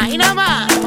Ahí nada más.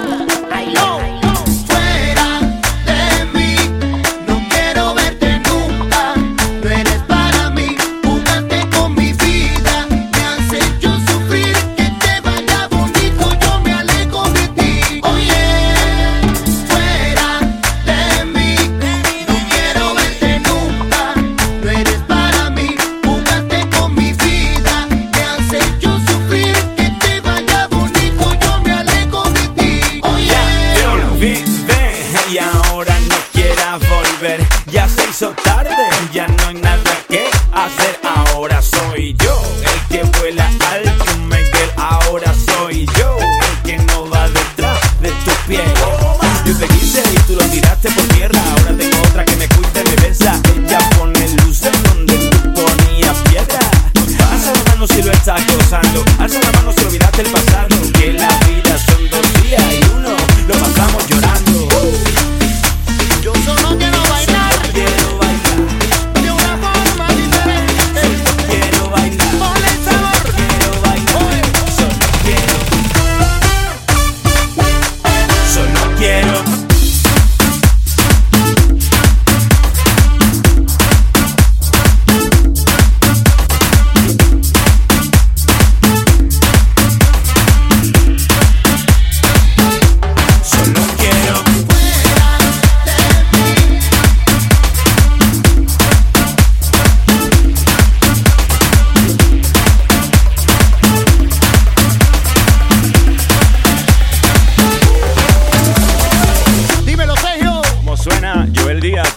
hizo tarde, ya no hay nada que hacer. Ahora soy yo el que vuela alto, Miguel. Ahora soy yo el que no va detrás de tus pies. Yo te quise y tú lo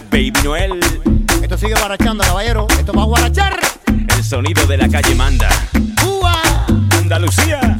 Baby Noel. Esto sigue guarachando, caballero. Esto va a guarachar. El sonido de la calle manda. ¡Uah! Andalucía.